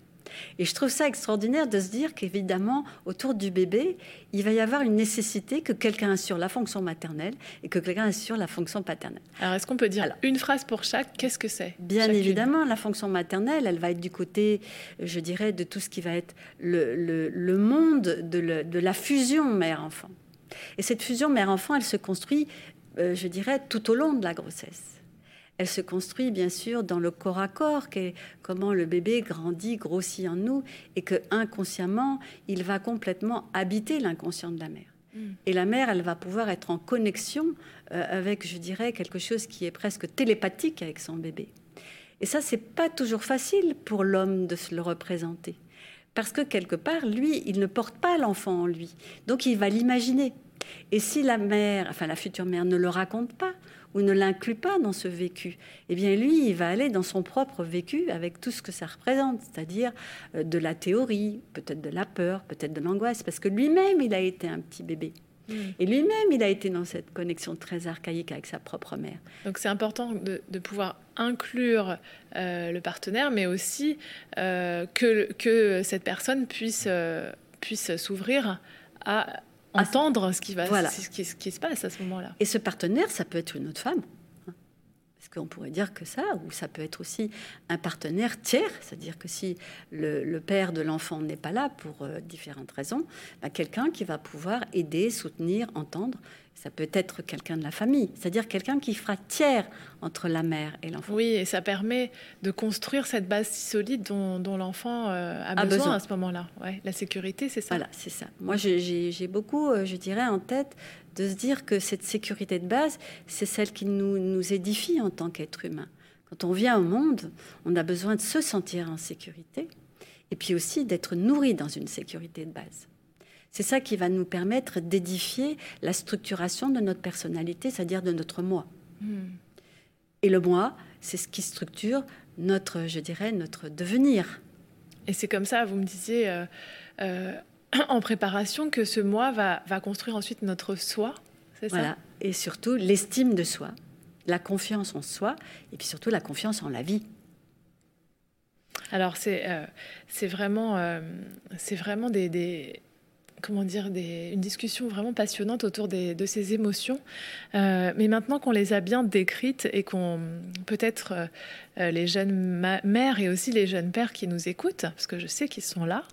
[SPEAKER 2] Et je trouve ça extraordinaire de se dire qu'évidemment, autour du bébé, il va y avoir une nécessité que quelqu'un assure la fonction maternelle et que quelqu'un assure la fonction paternelle.
[SPEAKER 4] Alors, est-ce qu'on peut dire une phrase pour chaque? Qu'est-ce que c'est?
[SPEAKER 2] Bien évidemment, la fonction maternelle, elle va être du côté, je dirais, de tout ce qui va être le, monde de, de, la fusion mère-enfant. Et cette fusion mère-enfant, elle se construit, euh, je dirais, tout au long de la grossesse elle se construit bien sûr dans le corps à corps, qui est comment le bébé grandit, grossit en nous, et que inconsciemment, il va complètement habiter l'inconscient de la mère. Mm. Et la mère, elle va pouvoir être en connexion euh, avec, je dirais, quelque chose qui est presque télépathique avec son bébé. Et ça, c'est pas toujours facile pour l'homme de se le représenter. Parce que quelque part, lui, il ne porte pas l'enfant en lui. Donc il va l'imaginer. Et si la mère, enfin la future mère, ne le raconte pas, ou ne l'inclut pas dans ce vécu, eh bien lui, il va aller dans son propre vécu avec tout ce que ça représente, c'est-à-dire euh, de la théorie, peut-être de la peur, peut-être de l'angoisse, parce que lui-même, il a été un petit bébé. Mm. Et lui-même, il a été dans cette connexion très archaïque avec sa propre mère.
[SPEAKER 4] Donc c'est important de, pouvoir inclure euh, le partenaire, mais aussi euh, que, que cette personne puisse, puisse s'ouvrir à entendre ce qui, va, ce, qui, ce qui se passe à ce moment-là.
[SPEAKER 2] Et ce partenaire, ça peut être une autre femme. Hein. Parce qu'on pourrait dire que ça, ou ça peut être aussi un partenaire tiers, c'est-à-dire que si le, père de l'enfant n'est pas là pour euh, différentes raisons, bah, quelqu'un qui va pouvoir aider, soutenir, entendre ça peut être quelqu'un de la famille, c'est-à-dire quelqu'un qui fera tiers entre la mère et l'enfant.
[SPEAKER 4] Oui, et ça permet de construire cette base si solide dont, l'enfant euh, a, besoin, à ce moment-là. Ouais, la sécurité, c'est ça.
[SPEAKER 2] Voilà, c'est ça. Moi, j'ai beaucoup, euh, je dirais, en tête de se dire que cette sécurité de base, c'est celle qui nous, nous édifie en tant qu'être humain Quand on vient au monde, on a besoin de se sentir en sécurité et puis aussi d'être nourri dans une sécurité de base. C'est ça qui va nous permettre d'édifier la structuration de notre personnalité, c'est-à-dire de notre moi. Hmm. Et le moi, c'est ce qui structure notre, je dirais, notre devenir.
[SPEAKER 4] Et c'est comme ça, vous me disiez euh, euh, (clears throat) en préparation que ce moi va, va construire ensuite notre soi, c'est
[SPEAKER 2] voilà.
[SPEAKER 4] ça
[SPEAKER 2] Et surtout l'estime de soi, la confiance en soi, et puis surtout la confiance en la vie.
[SPEAKER 4] Alors c'est euh, c'est vraiment, c'est vraiment des, des, comment dire, une discussion vraiment passionnante autour de ces émotions. Euh, mais maintenant qu'on les a bien décrites et qu'on peut-être les jeunes mères et aussi les jeunes pères qui nous écoutent, parce que je sais qu'ils sont là,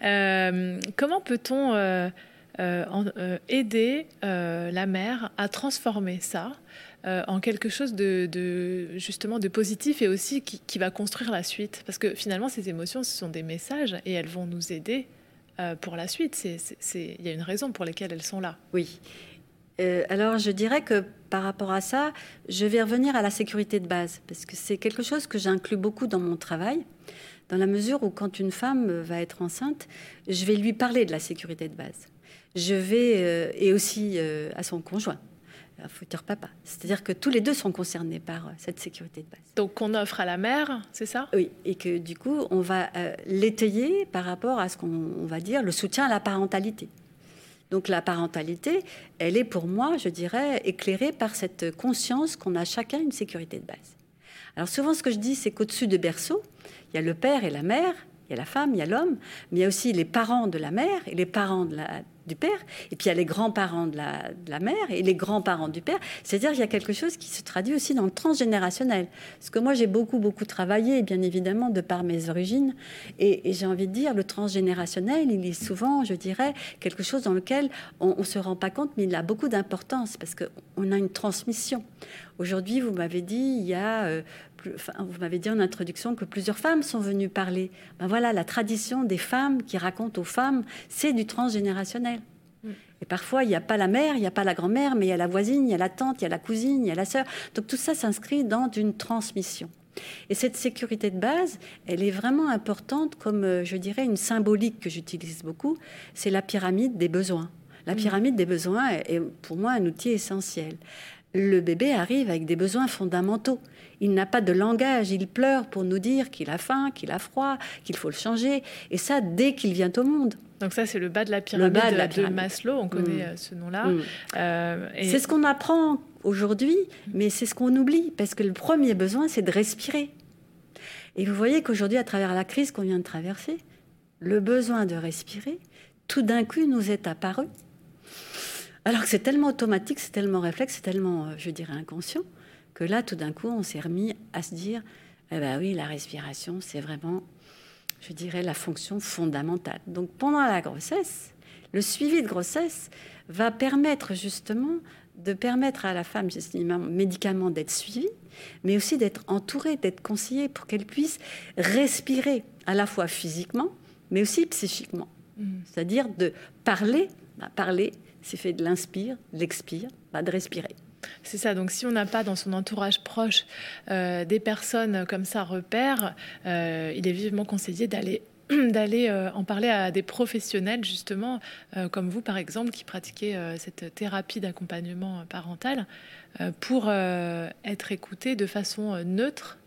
[SPEAKER 4] (laughs) comment peut-on aider la mère à transformer ça euh, en quelque chose de, justement de positif et aussi qui, va construire la suite? Parce que finalement, ces émotions, ce sont des messages et elles vont nous aider euh, pour la suite. Il y a une raison pour laquelle elles sont là.
[SPEAKER 2] Oui. Euh, alors, je dirais que par rapport à ça, je vais revenir à la sécurité de base, parce que c'est quelque chose que j'inclus beaucoup dans mon travail, dans la mesure où quand une femme va être enceinte, je vais lui parler de la sécurité de base. Je vais, et aussi à son conjoint un futur papa. C'est-à-dire que tous les deux sont concernés par euh, cette sécurité de base.
[SPEAKER 4] Donc qu'on offre à la mère, c'est ça?
[SPEAKER 2] Oui, et que du coup, on va euh, l'étayer par rapport à ce qu'on va dire le soutien à la parentalité. Donc la parentalité, elle est pour moi, je dirais, éclairée par cette conscience qu'on a chacun une sécurité de base. Alors souvent, ce que je dis, c'est qu'au-dessus de berceau, il y a le père et la mère, il y a la femme, il y a l'homme, mais il y a aussi les parents de la mère et les parents de la, du père, et puis il y a les grands-parents de la, mère et les grands-parents du père. C'est-à-dire qu'il y a quelque chose qui se traduit aussi dans le transgénérationnel. Parce que moi, j'ai beaucoup, beaucoup travaillé, bien évidemment, de par mes origines, et, j'ai envie de dire, le transgénérationnel, il est souvent, je dirais, quelque chose dans lequel on ne se rend pas compte, mais il a beaucoup d'importance, parce qu'on a une transmission. Aujourd'hui, vous m'avez dit, il y a... Vous m'avez dit en introduction que plusieurs femmes sont venues parler. Ben voilà, la tradition des femmes qui racontent aux femmes, c'est du transgénérationnel. Mm. Et parfois, il n'y a pas la mère, il n'y a pas la grand-mère, mais il y a la voisine, il y a la tante, il y a la cousine, il y a la sœur. Donc tout ça s'inscrit dans une transmission. Et cette sécurité de base, elle est vraiment importante comme, euh, je dirais, une symbolique que j'utilise beaucoup, c'est la pyramide des besoins. La mm. pyramide des besoins est pour moi un outil essentiel. Le bébé arrive avec des besoins fondamentaux. Il n'a pas de langage, il pleure pour nous dire qu'il a faim, qu'il a froid, qu'il faut le changer. Et ça, dès qu'il vient au monde.
[SPEAKER 4] Donc ça, c'est le bas de la pyramide, de, la pyramide. Maslow, on connaît mm. euh, ce nom-là. Mm.
[SPEAKER 2] Euh, c'est ce qu'on apprend aujourd'hui, mais c'est ce qu'on oublie, parce que le premier besoin, c'est de respirer. Et vous voyez qu'aujourd'hui, à travers la crise qu'on vient de traverser, le besoin de respirer, tout d'un coup, nous est apparu. Alors que c'est tellement automatique, c'est tellement réflexe, c'est tellement, euh, je dirais, inconscient que là, tout d'un coup, on s'est remis à se dire, eh ben oui, la respiration, c'est vraiment, je dirais, la fonction fondamentale. Donc pendant la grossesse, le suivi de grossesse va permettre justement de permettre à la femme, médicalement, d'être suivie, mais aussi d'être entourée, d'être conseillée pour qu'elle puisse respirer à la fois physiquement, mais aussi psychiquement. Mmh. C'est-à-dire de parler, bah, parler, c'est fait de l'inspire, de l'expire, bah, de respirer.
[SPEAKER 4] C'est ça, donc si on n'a pas dans son entourage proche euh, des personnes comme ça repères, euh, il est vivement conseillé d'aller (clears throat) d'aller euh, en parler à des professionnels justement comme vous par exemple qui pratiquez cette thérapie d'accompagnement parental pour être écouté de façon neutre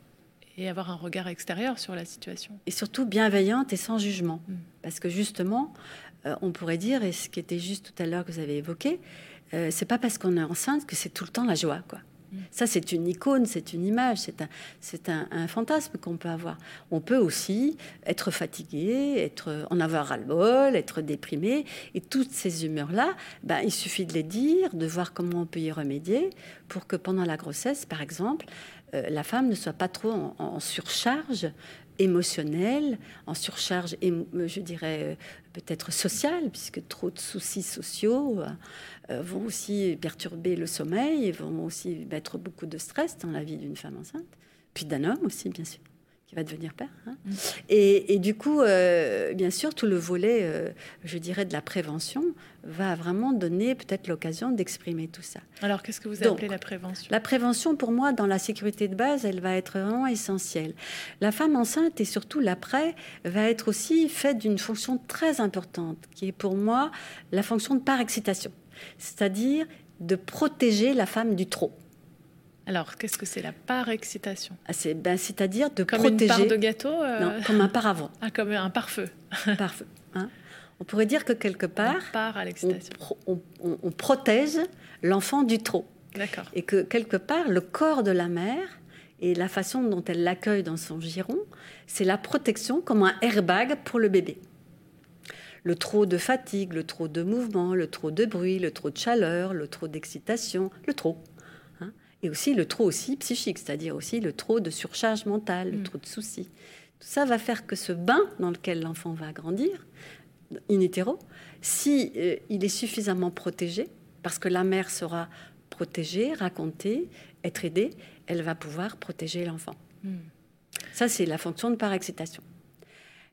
[SPEAKER 4] et avoir un regard extérieur sur la situation.
[SPEAKER 2] Et surtout bienveillante et sans jugement. Mm. Parce que justement, on pourrait dire, et ce qui était juste tout à l'heure que vous avez évoqué, euh, c'est pas parce qu'on est enceinte que c'est tout le temps la joie, quoi. Mm. Ça, c'est une icône, c'est une image, c'est un, c'est un, fantasme qu'on peut avoir. On peut aussi être fatigué, être, en avoir ras-le-bol, être déprimé. Et toutes ces humeurs-là, ben, il suffit de les dire, de voir comment on peut y remédier pour que pendant la grossesse, par exemple, euh, la femme ne soit pas trop en surcharge émotionnelle, en surcharge, je dirais peut-être sociale, puisque trop de soucis sociaux euh, vont aussi perturber le sommeil et vont aussi mettre beaucoup de stress dans la vie d'une femme enceinte, puis d'un homme aussi, bien sûr. Qui va devenir père. hein.
[SPEAKER 4] Mm.
[SPEAKER 2] Et, et du coup, euh, bien sûr, tout le volet, euh, je dirais, de la prévention va vraiment donner peut-être l'occasion d'exprimer tout ça.
[SPEAKER 4] Alors, qu'est-ce que vous
[SPEAKER 2] Donc,
[SPEAKER 4] appelez la prévention?
[SPEAKER 2] La prévention, pour moi, dans la sécurité de base, elle va être vraiment essentielle. La femme enceinte et surtout l'après va être aussi faite d'une fonction très importante, qui est pour moi la fonction de par-excitation, c'est-à-dire de protéger la femme du trop.
[SPEAKER 4] Alors, qu'est-ce que c'est la par-excitation?
[SPEAKER 2] Ah, c'est- ben, C'est-à-dire de
[SPEAKER 4] Comme
[SPEAKER 2] protéger.
[SPEAKER 4] une part de gâteau euh,
[SPEAKER 2] Non, comme un paravent, (laughs)
[SPEAKER 4] Ah, comme un pare-feu.
[SPEAKER 2] parfait. hein. On pourrait dire que quelque part,
[SPEAKER 4] part à
[SPEAKER 2] on- on- on protège l'enfant du trop.
[SPEAKER 4] D'accord.
[SPEAKER 2] et que quelque part le corps de la mère et la façon dont elle l'accueille dans son giron, c'est la protection comme un airbag pour le bébé. Le trop de fatigue, le trop de mouvement, le trop de bruit, le trop de chaleur, le trop d'excitation, le trop. Et aussi le trop aussi psychique, c'est-à-dire aussi le trop de surcharge mentale, le
[SPEAKER 4] Mm.
[SPEAKER 2] trop de soucis. Tout ça va faire que ce bain dans lequel l'enfant va grandir, in utero, si euh, il est suffisamment protégé, parce que la mère sera protégée, racontée, être aidée, elle va pouvoir protéger l'enfant.
[SPEAKER 4] Hmm.
[SPEAKER 2] Ça, c'est la fonction de par-excitation.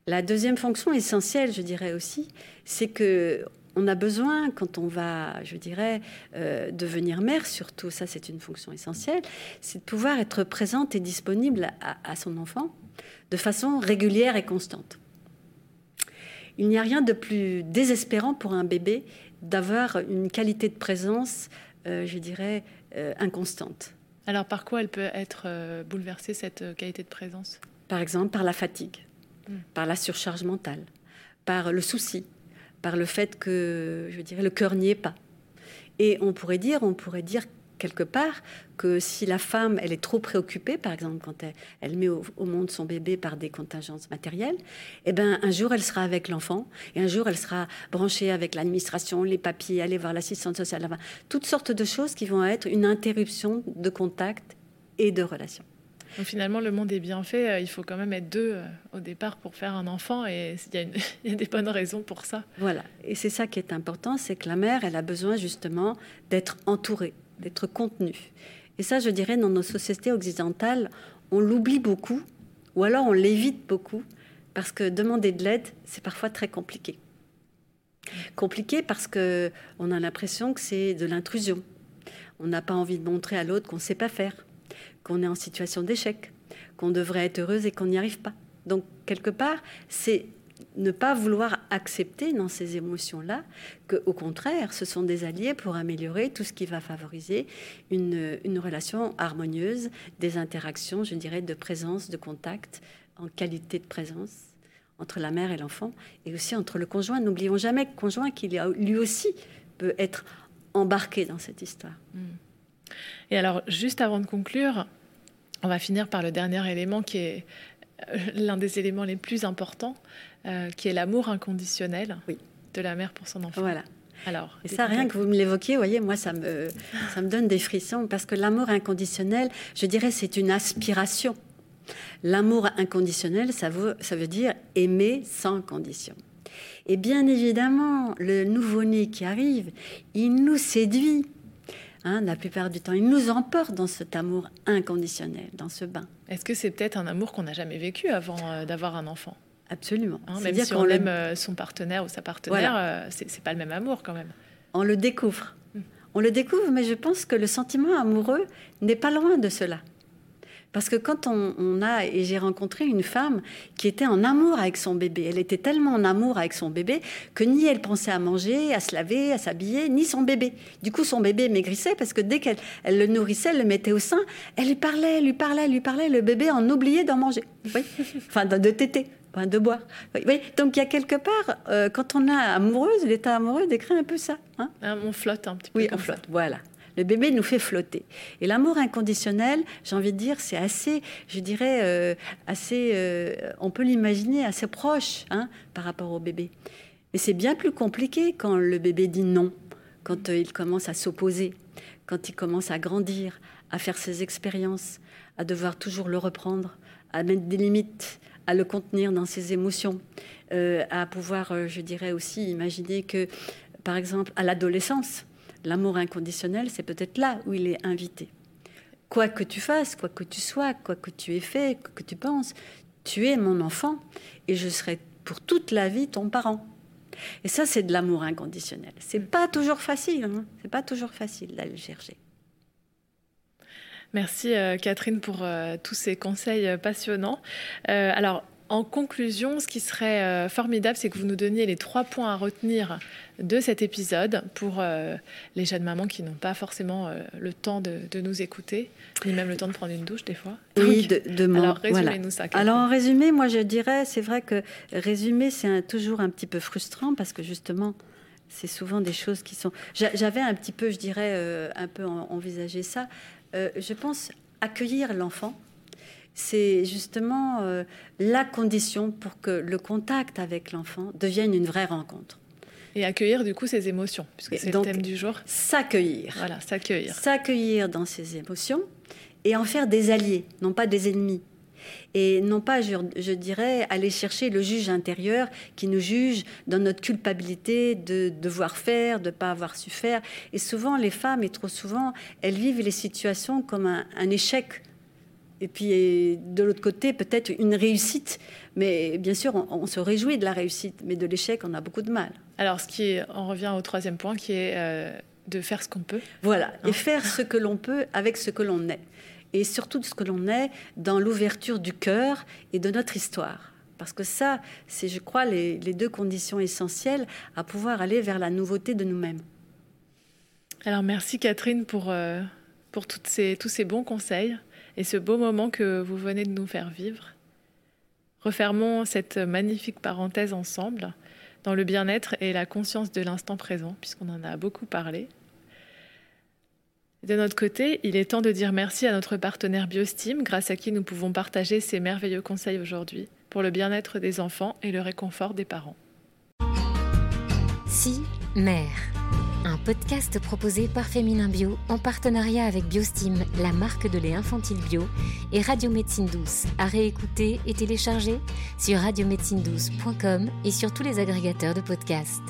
[SPEAKER 2] La deuxième fonction essentielle, je dirais aussi, c'est que on a besoin, quand on va, je dirais, euh, devenir mère, surtout, ça c'est une fonction essentielle, c'est de pouvoir être présente et disponible à, à son enfant de façon régulière et constante. Il n'y a rien de plus désespérant pour un bébé d'avoir une qualité de présence, euh, je dirais, euh, inconstante.
[SPEAKER 4] Alors, par quoi elle peut être bouleversée, cette qualité de présence?
[SPEAKER 2] Par exemple, par la fatigue,
[SPEAKER 4] Mm.
[SPEAKER 2] par la surcharge mentale, par le souci, par le fait que, je dirais, le cœur n'y est pas. Et on pourrait dire, on pourrait dire quelque part que si la femme, elle est trop préoccupée, par exemple, quand elle, met au, monde son bébé par des contingences matérielles, eh ben, un jour, elle sera avec l'enfant, et un jour, elle sera branchée avec l'administration, les papiers, aller voir l'assistante sociale, toutes sortes de choses qui vont être une interruption de contact et de relation.
[SPEAKER 4] Donc, finalement, le monde est bien fait. euh, Il faut quand même être deux euh, au départ pour faire un enfant et il y, a (laughs) y a des bonnes raisons pour ça.
[SPEAKER 2] Voilà, et c'est ça qui est important, c'est que la mère, elle a besoin justement d'être entourée, d'être contenue. Et ça, je dirais, dans nos sociétés occidentales, on l'oublie beaucoup, ou alors on l'évite beaucoup, parce que demander de l'aide, c'est parfois très compliqué. Compliqué parce que on a l'impression que c'est de l'intrusion. On n'a pas envie de montrer à l'autre qu'on ne sait pas faire, qu'on est en situation d'échec, qu'on devrait être heureuse et qu'on n'y arrive pas. Donc, quelque part, c'est ne pas vouloir accepter dans ces émotions-là que, au contraire, ce sont des alliés pour améliorer tout ce qui va favoriser une, une relation harmonieuse, des interactions, je dirais, de présence, de contact, en qualité de présence entre la mère et l'enfant, et aussi entre le conjoint. N'oublions jamais que conjoint, qu'il lui aussi peut être embarqué dans cette histoire.
[SPEAKER 4] Et alors, juste avant de conclure, on va finir par le dernier élément qui est euh, l'un des éléments les plus importants, euh, qui est l'amour inconditionnel
[SPEAKER 2] Oui.
[SPEAKER 4] de la mère pour son enfant.
[SPEAKER 2] Voilà.
[SPEAKER 4] Alors,
[SPEAKER 2] Et ça, rien que vous me l'évoquiez, vous voyez, moi, ça me, ça me donne des frissons parce que l'amour inconditionnel, je dirais, c'est une aspiration. L'amour inconditionnel, ça veut, ça veut dire aimer sans condition. Et bien évidemment, le nouveau-né qui arrive, il nous séduit. Hein, la plupart du temps, il nous emporte dans cet amour inconditionnel, dans ce bain.
[SPEAKER 4] Est-ce que c'est peut-être un amour qu'on n'a jamais vécu avant euh, d'avoir un enfant?
[SPEAKER 2] Absolument.
[SPEAKER 4] hein Même
[SPEAKER 2] C'est-à-dire
[SPEAKER 4] si
[SPEAKER 2] qu'on
[SPEAKER 4] on aime euh, son partenaire ou sa partenaire, euh, c'est c'est pas le même amour quand même.
[SPEAKER 2] on le découvre.
[SPEAKER 4] Mm.
[SPEAKER 2] On le découvre, mais je pense que le sentiment amoureux n'est pas loin de cela. Parce que quand on, on a, et j'ai rencontré une femme qui était en amour avec son bébé, elle était tellement en amour avec son bébé que ni elle pensait à manger, à se laver, à s'habiller, ni son bébé. Du coup, son bébé maigrissait parce que dès qu'elle elle le nourrissait, elle le mettait au sein, elle lui parlait, elle lui parlait, elle lui parlait, le bébé en oubliait d'en manger. Oui. Enfin, de, de téter, enfin, de boire. Oui. Donc, il y a quelque part, euh, quand on est amoureuse, l'état amoureux décrit un peu ça. hein.
[SPEAKER 4] Hein, on flotte un petit peu.
[SPEAKER 2] Oui, on
[SPEAKER 4] ça.
[SPEAKER 2] flotte. Voilà. Le bébé nous fait flotter. Et l'amour inconditionnel, j'ai envie de dire, c'est assez, je dirais, euh, assez, euh, on peut l'imaginer assez proche hein, par rapport au bébé. Mais c'est bien plus compliqué quand le bébé dit non, quand euh, il commence à s'opposer, quand il commence à grandir, à faire ses expériences, à devoir toujours le reprendre, à mettre des limites, à le contenir dans ses émotions, à pouvoir, je dirais aussi, imaginer que, par exemple, à l'adolescence, l'amour inconditionnel, c'est peut-être là où il est invité. quoi que tu fasses, quoi que tu sois, quoi que tu aies fait, quoi que tu penses, tu es mon enfant et je serai pour toute la vie ton parent. Et ça, c'est de l'amour inconditionnel. C'est pas toujours facile. Hein. C'est pas toujours facile d'aller le chercher.
[SPEAKER 4] Merci euh, Catherine pour euh, tous ces conseils euh, passionnants. alors, en conclusion, ce qui serait formidable, c'est que vous nous donniez les trois points à retenir de cet épisode pour les jeunes mamans qui n'ont pas forcément le temps de, nous écouter, ni même le temps de prendre une douche des fois.
[SPEAKER 2] Oui, de, de
[SPEAKER 4] Alors, résumez-nous ça.
[SPEAKER 2] Alors, en résumé, moi, je dirais, c'est vrai que résumer, c'est toujours un petit peu frustrant parce que justement, c'est souvent des choses qui sont. J'avais un petit peu, je dirais, un peu envisagé ça. Euh, je pense, accueillir l'enfant, c'est justement euh, la condition pour que le contact avec l'enfant devienne une vraie rencontre.
[SPEAKER 4] Et accueillir du coup ses émotions, puisque c'est le thème du jour.
[SPEAKER 2] S'accueillir.
[SPEAKER 4] Voilà, s'accueillir.
[SPEAKER 2] S'accueillir dans ses émotions et en faire des alliés, non pas des ennemis et non pas, je, dirais, aller chercher le juge intérieur qui nous juge dans notre culpabilité de devoir faire, de ne pas avoir su faire. Et souvent, les femmes, et trop souvent, elles vivent les situations comme un, échec. Et puis, de l'autre côté, peut-être une réussite. Mais bien sûr, on, se réjouit de la réussite, mais de l'échec, on a beaucoup de mal.
[SPEAKER 4] Alors, ce qui est, on revient au troisième point, qui est euh, de faire ce qu'on peut.
[SPEAKER 2] Voilà, et hein faire ce que l'on peut avec ce que l'on est et surtout de ce que l'on est dans l'ouverture du cœur et de notre histoire. Parce que ça, c'est, je crois, les, deux conditions essentielles à pouvoir aller vers la nouveauté de nous-mêmes.
[SPEAKER 4] Alors merci Catherine pour, euh, pour toutes ces, tous ces bons conseils et ce beau moment que vous venez de nous faire vivre. Refermons cette magnifique parenthèse ensemble dans le bien-être et la conscience de l'instant présent, puisqu'on en a beaucoup parlé. De notre côté, il est temps de dire merci à notre partenaire Biostim, grâce à qui nous pouvons partager ces merveilleux conseils aujourd'hui pour le bien-être des enfants et le réconfort des parents.
[SPEAKER 3] Si, mère. Un podcast proposé par Féminin Bio en partenariat avec Biostim, la marque de lait infantile bio, et Radio Médecine Douce, à réécouter et télécharger sur radiomédecinedouce.com et sur tous les agrégateurs de podcasts.